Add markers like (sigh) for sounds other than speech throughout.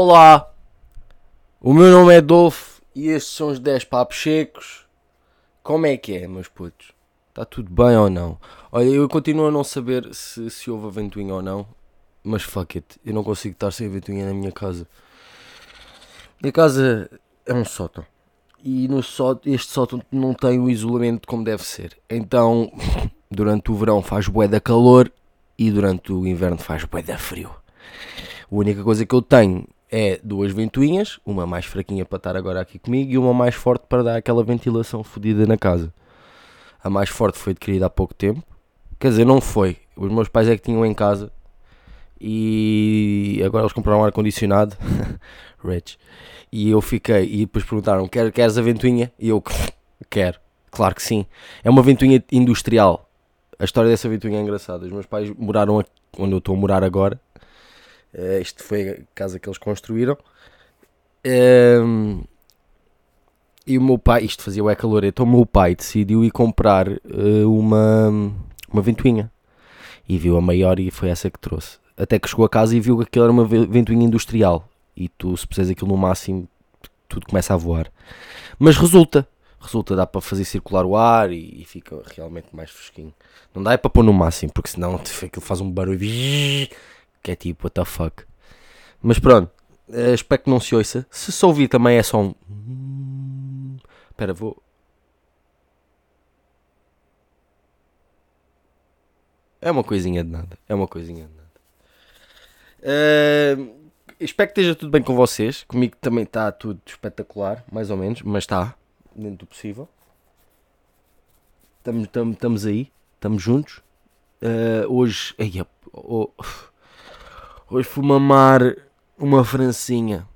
Olá, o meu nome é Dolfo e estes são os 10 papos secos. Como é que é, meus putos? Está tudo bem ou não? Olha, eu continuo a não saber se, se houve a ventoinha ou não, mas fuck it, eu não consigo estar sem a ventoinha na minha casa. Minha casa é um sótão e no sótão, este sótão não tem o isolamento como deve ser. Então, (laughs) durante o verão faz bué da calor e durante o inverno faz bué da frio. A única coisa que eu tenho é duas ventoinhas, uma mais fraquinha para estar agora aqui comigo e uma mais forte para dar aquela ventilação fodida na casa. A mais forte foi adquirida há pouco tempo. Quer dizer, não foi. Os meus pais é que tinham em casa e agora eles compraram um ar-condicionado. (laughs) Rich. E eu fiquei, e depois perguntaram: Quer, Queres a ventoinha? E eu quero, claro que sim. É uma ventoinha industrial. A história dessa ventoinha é engraçada. Os meus pais moraram onde eu estou a morar agora Uh, isto foi a casa que eles construíram. Um, e o meu pai, isto fazia o calor, então o meu pai decidiu ir comprar uh, uma, uma ventoinha. E viu a maior e foi essa que trouxe. Até que chegou a casa e viu que aquilo era uma ventoinha industrial. E tu, se puseres aquilo no máximo, tudo começa a voar. Mas resulta, resulta, dá para fazer circular o ar e, e fica realmente mais fresquinho. Não dá é para pôr no máximo, porque senão (laughs) aquilo faz um barulho que é tipo, what the fuck. Mas pronto, uh, espero que não se ouça. Se se ouvir também é só um. Espera, vou. É uma coisinha de nada. É uma coisinha de nada. Uh, espero que esteja tudo bem com vocês. Comigo também está tudo espetacular, mais ou menos, mas está dentro do possível. Estamos aí, estamos juntos. Uh, hoje. Ai, oh, oh, Hoje fui mamar uma francinha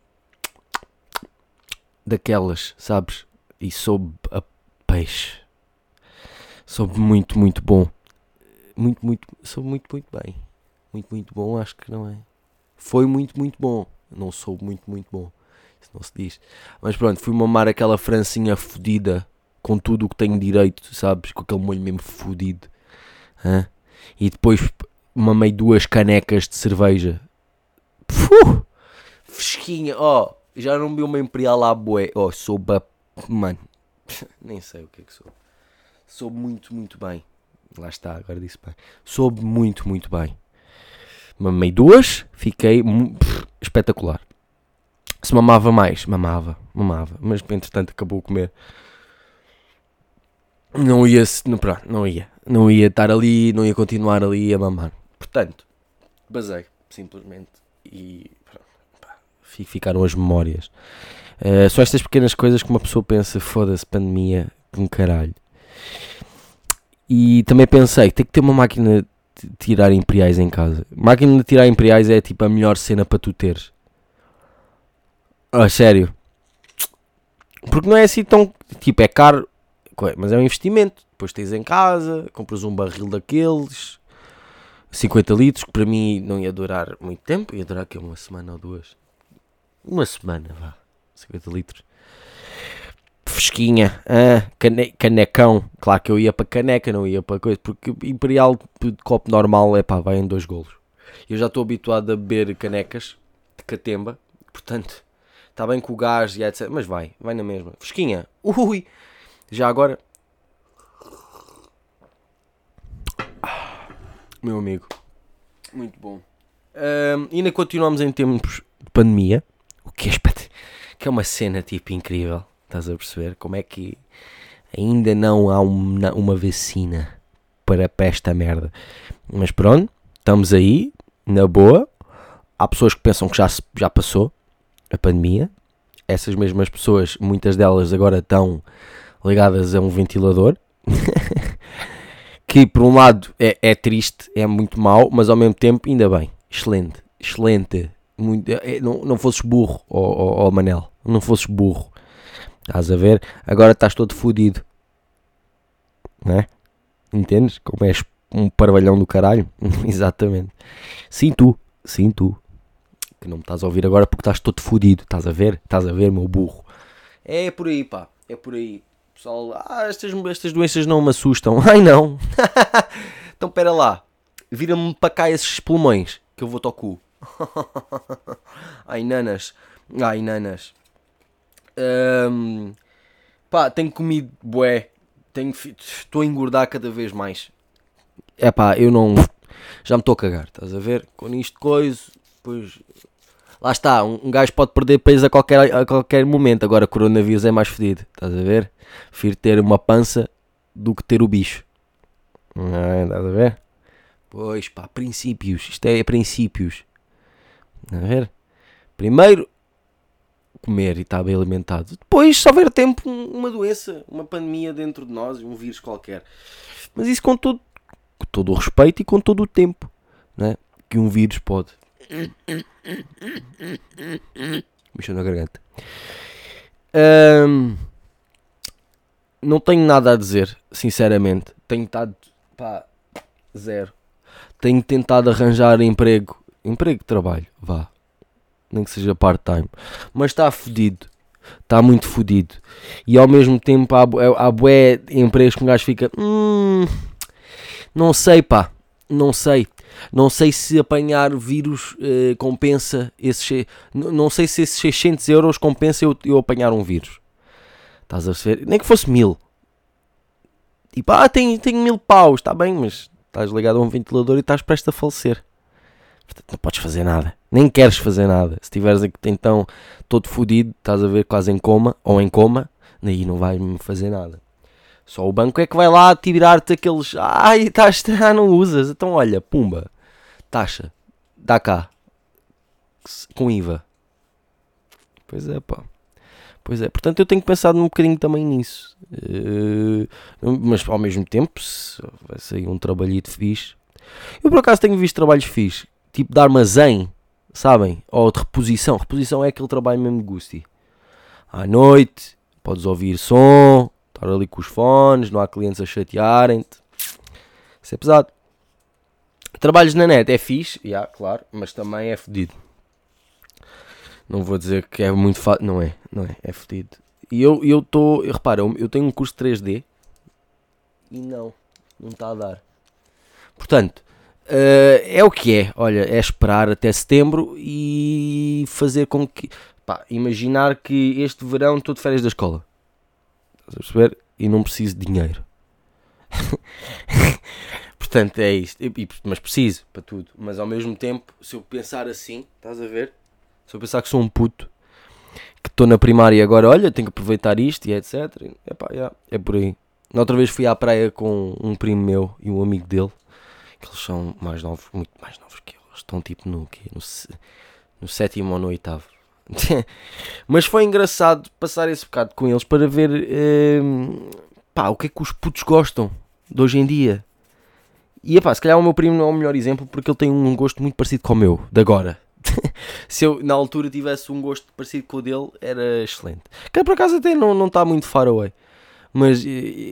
daquelas, sabes? E soube a peixe. Soube muito, muito bom. Muito, muito, soube muito, muito bem. Muito, muito bom, acho que não é. Foi muito, muito bom. Não soube muito, muito bom. Isso não se diz. Mas pronto, fui mamar aquela francinha fodida com tudo o que tenho direito, sabes? Com aquele molho mesmo fodido. E depois mamei duas canecas de cerveja. Puh, fresquinha, ó. Oh, já não vi uma Imperial lá boé. Ó, oh, sou. Mano, (laughs) nem sei o que é que sou. Soube muito, muito bem. Lá está, agora disse bem. Soube muito, muito bem. Mamei duas, fiquei pff, espetacular. Se mamava mais, mamava, mamava. Mas entretanto acabou a comer. Não ia, não, pronto, não ia. Não ia estar ali, não ia continuar ali a mamar. Portanto, basei, simplesmente. E pá, ficaram as memórias. Uh, estas pequenas coisas que uma pessoa pensa, foda-se, pandemia, um caralho. E também pensei, tem que ter uma máquina de tirar imperiais em casa. Máquina de tirar imperiais é tipo a melhor cena para tu teres. Ah, sério. Porque não é assim tão. Tipo, é caro, mas é um investimento. Depois tens em casa, compras um barril daqueles, 50 litros, que para mim não ia durar muito tempo, ia durar que uma semana ou duas. Uma semana, vá. 50 litros. Fresquinha, ah, cane canecão. Claro que eu ia para caneca, não ia para coisa, porque Imperial de copo normal é pá, vai em dois golos. Eu já estou habituado a beber canecas de catemba, portanto, está bem com o gás e etc. Mas vai, vai na mesma. Fresquinha, ui, já agora meu amigo. Muito bom. Um, ainda continuamos em tempos de pandemia, o que é, que é uma cena tipo incrível. Estás a perceber? Como é que ainda não há uma, uma vacina para, para esta merda. Mas pronto, estamos aí, na boa. Há pessoas que pensam que já, já passou a pandemia. Essas mesmas pessoas, muitas delas agora estão ligadas a um ventilador. (laughs) que por um lado é, é triste, é muito mau, mas ao mesmo tempo ainda bem, excelente, excelente. Muito, é, não, não fosses burro, ó oh, oh, oh, Manel, não fosses burro, estás a ver? Agora estás todo fodido, né? Entendes? Como és um parvalhão do caralho, (laughs) exatamente. Sim, tu, sim, tu, que não me estás a ouvir agora porque estás todo fodido, estás a ver? Estás a ver, meu burro. É por aí, pá, é por aí pessoal, ah, estas, estas doenças não me assustam. (laughs) Ai não! (laughs) então pera lá, vira-me para cá esses pulmões que eu vou ao cu. (laughs) Ai, nanas. Ai, nanas. Ahm, pá, tenho comido bué. Tenho, estou a engordar cada vez mais. É pá, eu não. Já me estou a cagar, estás a ver? Com isto coisa, depois. Lá está, um, um gajo pode perder peso a qualquer, a qualquer momento. Agora, coronavírus é mais fedido, estás a ver? Prefiro ter uma pança do que ter o bicho. Não é? Estás a ver? Pois pá, princípios. Isto é princípios. A ver? Primeiro, comer e estar bem alimentado. Depois, se houver tempo, um- uma doença, uma pandemia dentro de nós, um vírus qualquer. Mas isso com todo, com todo o respeito e com todo o tempo né? que um vírus pode. (coughs) Bicho na garganta. Ahm, não tenho nada a dizer, sinceramente. Tenho estado, pá, zero. Tenho tentado arranjar emprego, emprego trabalho, vá, nem que seja part-time, mas está fodido, está muito fodido. E ao mesmo tempo há, bué- há bué empregos que um gajo fica, hum, não sei pá, não sei. Não sei se apanhar vírus eh, compensa esses. Não sei se esses 600 euros compensa eu, eu apanhar um vírus. Estás a perceber? Nem que fosse mil. Tipo, ah, tenho, tenho mil paus, está bem, mas estás ligado a um ventilador e estás prestes a falecer. Portanto, não podes fazer nada. Nem queres fazer nada. Se estiveres então todo fodido, estás a ver quase em coma ou em coma, aí não vais me fazer nada. Só o banco é que vai lá tirar-te aqueles. Ai, estás, ah, (laughs) não usas. Então olha, pumba, taxa, dá cá, com IVA. Pois é, pá. Pois é, portanto eu tenho pensado um bocadinho também nisso. Eh, mas ao mesmo tempo, se vai sair um trabalhito fixe. Eu por acaso tenho visto trabalhos fixe, tipo de armazém, sabem? Ou de reposição. Reposição é aquele trabalho mesmo gusti. À noite, podes ouvir som, estar ali com os fones, não há clientes a chatearem-te. Isso é pesado. Trabalhos na net é fixe, yeah, claro, mas também é fedido. Não vou dizer que é muito fácil. Não é, não é, é fedido. E eu eu estou. Repara, eu, eu tenho um curso de 3D e não, não está a dar. Portanto, eh, é o que é. Olha, é esperar até setembro e fazer com que. Pá, imaginar que este verão estou de férias da escola. Estás a perceber? E não preciso de dinheiro. (laughs) Portanto, é isto. E- mas preciso para tudo. Mas ao mesmo tempo, se eu pensar assim, estás a ver? Se eu pensar que sou um puto, que estou na primária e agora, olha, tenho que aproveitar isto e etc. Epá, yeah, é por aí. Na outra vez fui à praia com um primo meu e um amigo dele, que eles são mais novos, muito mais novos que eu. Eles estão tipo no, quê? no, no sétimo ou no oitavo. (laughs) Mas foi engraçado passar esse bocado com eles para ver hum, pá, o que é que os putos gostam de hoje em dia. E epá, se calhar o meu primo não é o melhor exemplo porque ele tem um gosto muito parecido com o meu, de agora. (laughs) se eu na altura tivesse um gosto parecido com o dele, era excelente. Que por acaso até não está muito far away. Mas,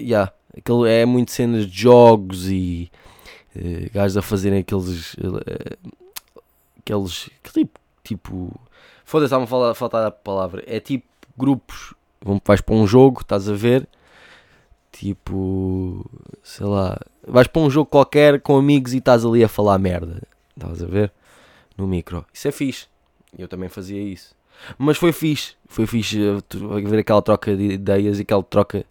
já, aquele é muito cenas de jogos e eh, gajos a fazerem aqueles. eh, aqueles. aquele tipo. tipo Foda-se, estava a falar- faltar a palavra. É tipo grupos. Vais para um jogo, estás a ver? Tipo. Sei lá. Vais para um jogo qualquer com amigos e estás ali a falar merda. Estás a ver? No micro. Isso é fixe. Eu também fazia isso. Mas foi fixe. Foi fixe eh, tu- ver aquela troca de ideias e aquela troca.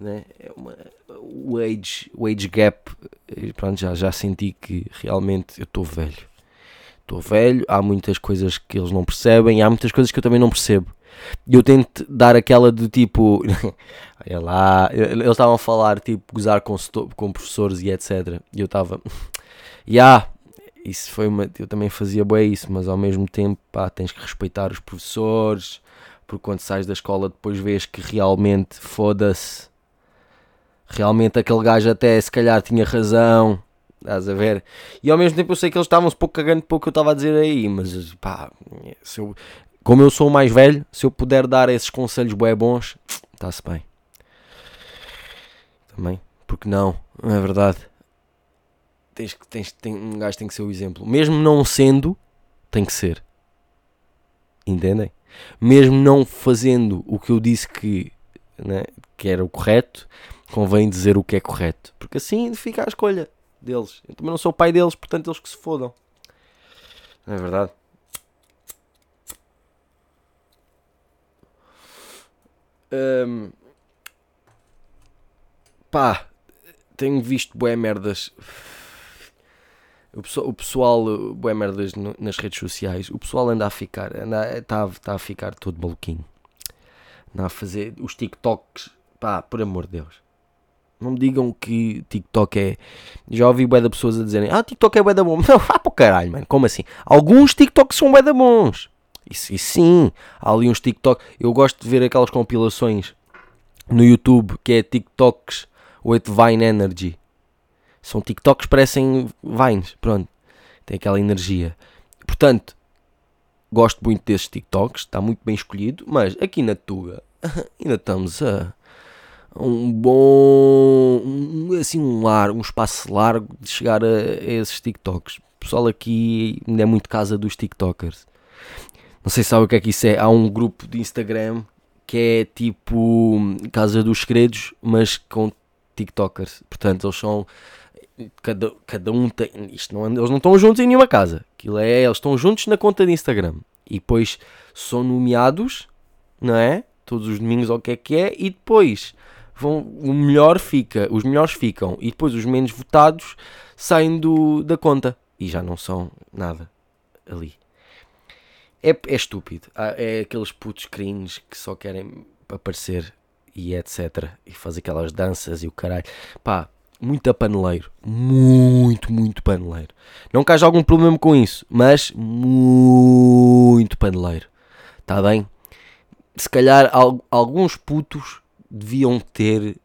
Né? É uma, o, age, o age gap. eh, Pronto, já, já senti que realmente eu estou velho. Estou velho. Há muitas coisas que eles não percebem. Há muitas coisas que eu também não percebo. E eu tento dar aquela do tipo. (laughs) Olha lá. Eles estavam a falar, tipo, gozar com, com professores e etc. E eu estava. (laughs) Ya, isso foi uma. Eu também fazia bem isso, mas ao mesmo tempo, pá, tens que respeitar os professores. Porque quando sais da escola, depois vês que realmente, foda-se. Realmente aquele gajo até se calhar tinha razão. Estás a ver? E ao mesmo tempo eu sei que eles estavam-se pouco cagando para o que eu estava a dizer aí, mas pá, se eu, como eu sou o mais velho, se eu puder dar esses conselhos bué bons, (tsk) está-se bem. Também, porque não, não é verdade? tens que tens, tem, um gajo tem que ser o exemplo. Mesmo não sendo, tem que ser. Entendem? Mesmo não fazendo o que eu disse que, né, que era o correto, convém dizer o que é correto. Porque assim fica a escolha deles. Eu também não sou o pai deles, portanto eles que se fodam. Não é verdade? Um, pá, tenho visto boé merdas o pessoal, o pessoal bué merdas nas redes sociais. O pessoal anda a ficar, está tá a ficar todo maluquinho. Anda a fazer os TikToks. Pá, por amor de Deus. Não me digam que TikTok é. Já ouvi bué de pessoas a dizerem: Ah, TikTok é bué da bom. (laughs) Não, vá para o caralho, mano. Como assim? Alguns TikToks são bué da bons. Isso, e sim, há ali uns TikTok. Eu gosto de ver aquelas compilações no YouTube que é TikToks with Vine Energy. São TikToks parecem Vines. Pronto. Tem aquela energia. Portanto, gosto muito desses TikToks. Está muito bem escolhido. Mas aqui na Tuga (laughs) ainda estamos a um bom assim um largo, um espaço largo de chegar a, a esses TikToks. O pessoal aqui ainda é muito casa dos TikTokers. Não sei se sabe o que é que isso é. Há um grupo de Instagram que é tipo Casa dos Segredos, mas com TikTokers. Portanto, eles são. Cada, cada um tem. Isto não, eles não estão juntos em nenhuma casa. Aquilo é. Eles estão juntos na conta de Instagram. E depois são nomeados, não é? Todos os domingos, ou o que é que é. E depois vão, o melhor fica, os melhores ficam. E depois os menos votados saem do, da conta. E já não são nada ali. É, é estúpido. É aqueles putos cringe que só querem aparecer e etc. E fazer aquelas danças e o caralho. Pá, muito paneleiro. Muito, muito paneleiro. Não que haja algum problema com isso, mas muito paneleiro. Está bem? Se calhar alguns putos deviam ter.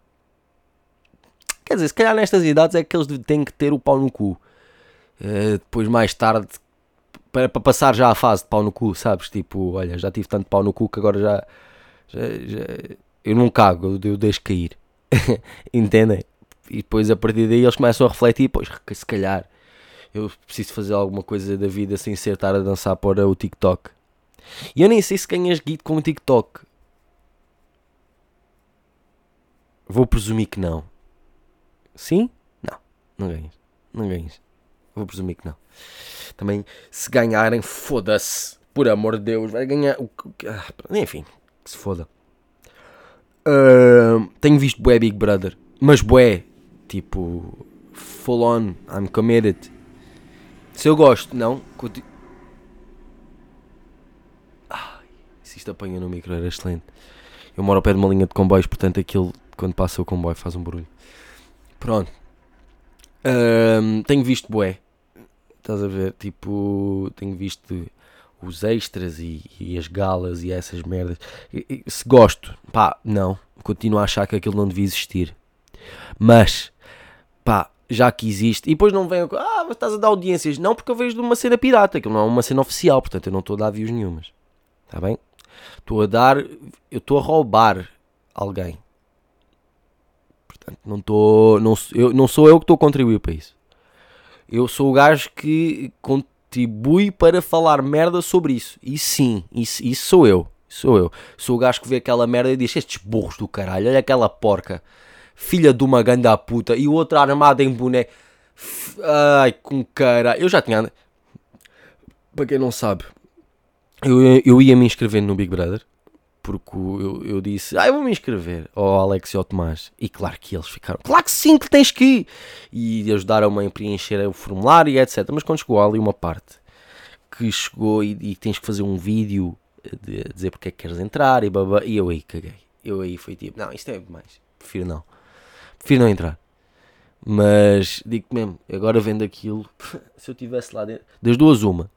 Quer dizer, se calhar nestas idades é que eles têm que ter o pau no cu. Uh, depois, mais tarde, para, para passar já a fase de pau no cu, sabes? Tipo, olha, já tive tanto pau no cu que agora já. já, já eu não cago, eu, eu deixo cair. (laughs) Entendem? E depois a partir daí eles começam a refletir, pois se calhar eu preciso fazer alguma coisa da vida sem ser estar a dançar para o TikTok. E eu nem sei se ganhas guito com o TikTok. Vou presumir que não. Sim? Não, não ganhas. Não ganhas. Vou presumir que não. Também, se ganharem, foda-se. Por amor de Deus, vai ganhar. Ah, enfim, se foda. Uh, tenho visto bué Big Brother, mas bué, tipo, full on, I'm committed. Se eu gosto, não. Continu... Ai, se isto apanha no micro era excelente. Eu moro ao pé de uma linha de comboios, portanto aquilo, quando passa o comboio, faz um barulho. Pronto. Uh, tenho visto bué. Estás a ver? Tipo, tenho visto os extras e, e, as galas e essas merdas. E, e, se gosto, pá, não. Continuo a achar que aquilo não devia existir. Mas, pá, já que existe. E depois não vem. Ah, mas estás a dar audiências. Não, porque eu vejo de uma cena pirata. Aquilo não é uma cena oficial. Portanto, eu não estou a dar views nenhumas. Está bem? Estou a dar. Eu estou a roubar alguém. Portanto, não estou. Não, eu, não sou eu que estou a contribuir para isso. Eu sou o gajo que contribui para falar merda sobre isso. E sim, isso, isso sou eu. Sou eu. Sou o gajo que vê aquela merda e diz: Estes burros do caralho, olha aquela porca, filha de uma ganda puta, e o outro armado em boné. Ai, com cara. Eu já tinha. Para quem não sabe, eu, eu ia me inscrever no Big Brother porque eu, eu disse, ah, eu vou me inscrever ao Alex e ao Tomás. E claro que eles ficaram, claro que sim, que tens que ir. E ajudaram-me a preencher o formulário e etc. Mas quando chegou ali uma parte que chegou e, e tens que fazer um vídeo de dizer porque é que queres entrar e babá, e eu aí caguei. Eu aí fui tipo, não, isto é demais, prefiro não. Prefiro não entrar. Mas digo mesmo, agora vendo aquilo, (laughs) se eu tivesse lá dentro, das duas uma,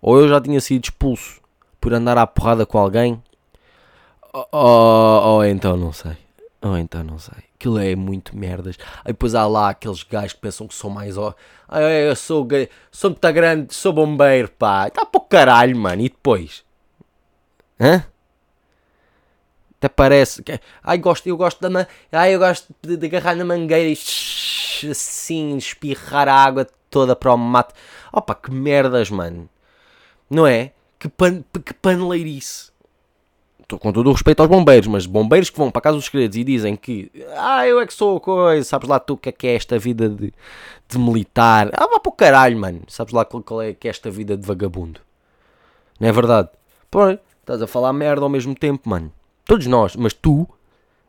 ou eu já tinha sido expulso por andar à porrada com alguém, ou, ou, ou então não sei. Ou então não sei. Aquilo é muito merdas. Aí depois há lá aqueles gajos que pensam que são mais. Ó, eu sou, sou muito grande, sou bombeiro, pá. Está para o caralho, mano. E depois? Hã? Até parece. Que, ai, gosto, eu gosto da. Ai, eu gosto de, de agarrar na mangueira e assim, espirrar a água toda para o mato. Opa, que merdas, mano. Não é? Que, pan, que paneleirice com todo o respeito aos bombeiros, mas bombeiros que vão para a Casa dos Segredos e dizem que ah, eu é que sou coisa, sabes lá tu o que é que é esta vida de, de militar? Ah, vá para o caralho, mano, sabes lá qual é que é esta vida de vagabundo? Não é verdade? Pô, estás a falar merda ao mesmo tempo, mano. Todos nós, mas tu,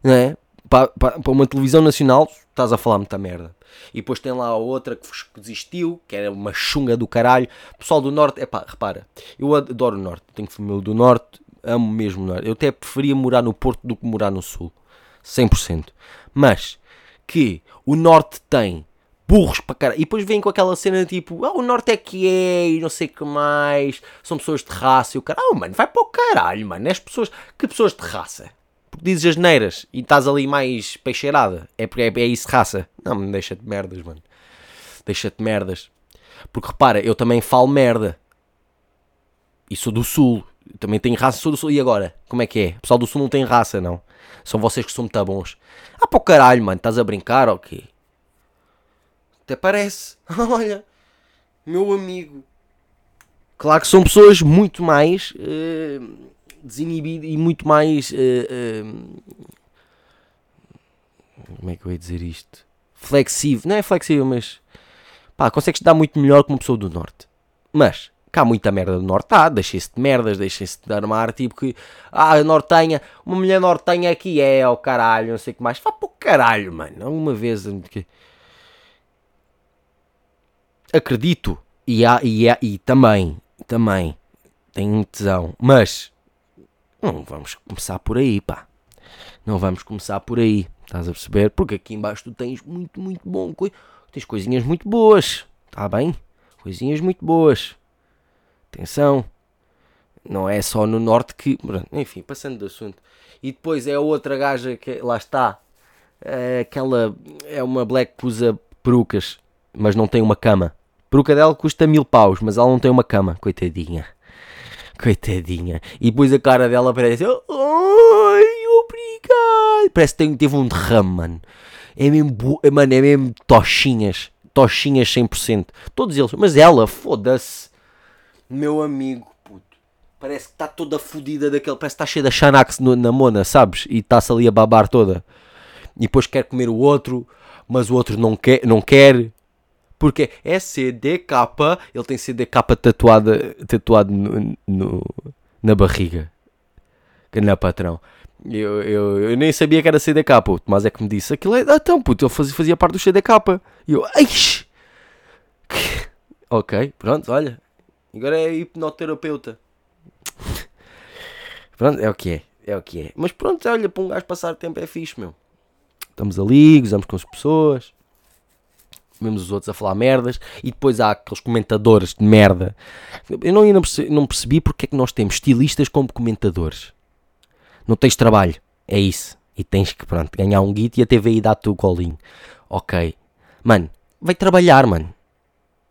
não é? Para, para, para uma televisão nacional, estás a falar muita merda. E depois tem lá a outra que desistiu, que era uma chunga do caralho. Pessoal do Norte, é pá, repara, eu adoro o Norte, tenho família do Norte, amo mesmo o Norte. Eu até preferia morar no Porto do que morar no Sul, 100%. Mas que o Norte tem burros para caralho. E depois vem com aquela cena tipo, ah, o Norte é que é, e não sei o que mais, são pessoas de raça e o caralho. Oh, mano, vai para o caralho, mano. És pessoas, que pessoas de raça? Porque dizes as neiras e estás ali mais peixeirada. É porque é, é isso raça. Não, me deixa-te merdas, mano. Deixa-te merdas. Porque repara, eu também falo merda. E sou do Sul. Também tenho raça, sou do Sul. E agora? Como é que é? O pessoal do Sul não tem raça, não. São vocês que são muito bons. Ah, para o caralho, mano. Estás a brincar ou quê? Até parece. (laughs) Olha, meu amigo. Claro que são pessoas muito mais uh, desinibidas e muito mais. Uh, uh, como é que eu ia dizer isto? Flexível. Não é flexível, mas. Pá, consegues dar muito melhor que uma pessoa do Norte. Mas, cá muita merda do Norte. Ah, deixem-se de merdas, deixem-se de armar. Tipo que. Ah, Nortenha. Uma mulher Nortenha aqui é, ó oh, caralho, não sei o que mais. Vá para o caralho, mano. Alguma vez acredito e, há, e, há, e também, também tenho tesão, mas não vamos começar por aí, pá. Não vamos começar por aí, estás a perceber? Porque aqui embaixo tu tens muito, muito bom, tens coisinhas muito boas, está bem? Coisinhas muito boas. Atenção, não é só no norte que, enfim, passando do assunto. E depois é a outra gaja que lá está, é aquela é uma black que usa perucas, mas não tem uma cama peruca dela custa mil paus, mas ela não tem uma cama, coitadinha. Coitadinha. E depois a cara dela parece. Ai, obrigado. Parece que teve um derrame, mano. É mesmo, mano, é mesmo tochinhas. Tochinhas 100%. Todos eles. Mas ela, foda-se. Meu amigo, puto. Parece que está toda fodida daquele. Parece que está cheia de Xanax na mona, sabes? E está-se ali a babar toda. E depois quer comer o outro, mas o outro não quer. Não quer porque é CDK, ele tem CDK tatuada, tatuado no, no, na barriga. Na patrão. Eu, eu, eu, nem sabia que era CDK, puto, mas é que me disse aquilo é. Ah, então, puto, ele fazia, fazia parte do CDK. E eu, eixe! ok, pronto, olha. Agora é hipnoterapeuta. pronto, é o que é. É o que é. Mas pronto, olha, para um gajo passar tempo é fixe, meu. Estamos ali, gozamos com as pessoas vemos os outros a falar merdas e depois há aqueles comentadores de merda. Eu não, não, percebi, não percebi porque é que nós temos estilistas como comentadores. Não tens trabalho, é isso. E tens que, pronto, ganhar um guito e a TVI dá-te o colinho. Ok. Mano, vai trabalhar, mano.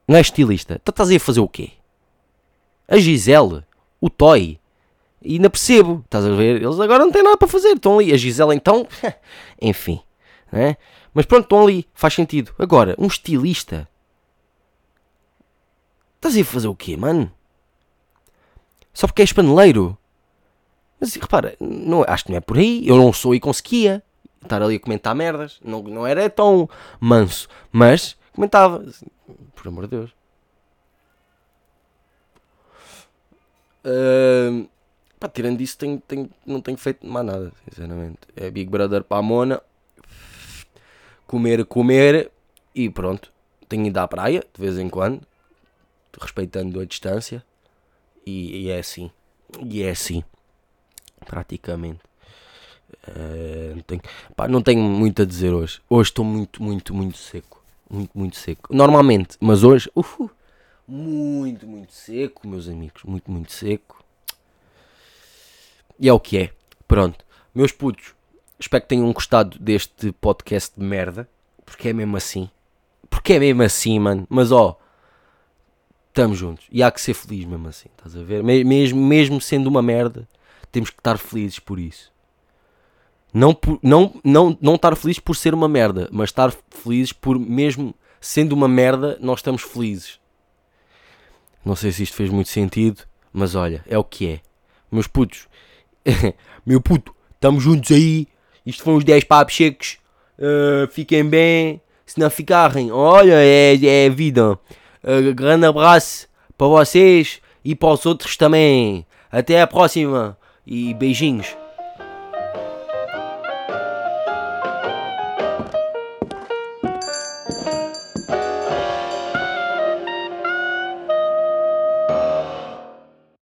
Não é estilista. Tu estás aí a fazer o quê? A Gisele, o Toy. E ainda percebo, estás a ver? Eles agora não têm nada para fazer, estão ali. A Gisele então, (laughs) enfim, né? Mas pronto, estão ali, faz sentido. Agora, um estilista. Estás a fazer o quê, mano? Só porque és paneleiro? Mas repara, não, acho que não é por aí. Eu não sou e conseguia estar ali a comentar merdas. Não, não era tão manso. Mas comentava. Por amor de Deus. Uh, pá, tirando isso, tenho, tenho, não tenho feito mais nada, sinceramente. É Big Brother para a Mona comer, comer e pronto. Tenho ido à praia de vez em quando, respeitando a distância, e, e é assim. E é assim, praticamente. Uh, não, tenho, pá, não tenho muito a dizer hoje. Hoje estou muito, muito, muito seco. Muito, muito seco. Normalmente, mas hoje, uh, muito, muito seco, meus amigos. Muito, muito seco. E é o que é. Pronto. Meus putos, Espero que tenham gostado deste podcast de merda. Porque é mesmo assim. Porque é mesmo assim, mano. Mas ó, estamos juntos. E há que ser feliz mesmo assim. Estás a ver? Mesmo, mesmo sendo uma merda, temos que estar felizes por isso. Não, por, não, não, não estar felizes por ser uma merda, mas estar felizes por mesmo sendo uma merda, nós estamos felizes. Não sei se isto fez muito sentido, mas olha, é o que é. Meus putos, (laughs) meu puto, estamos juntos aí. Isto foram os 10 papos secos. Uh, fiquem bem. Se não ficarem, olha, é, é vida. Uh, grande abraço para vocês e para os outros também. Até a próxima e beijinhos.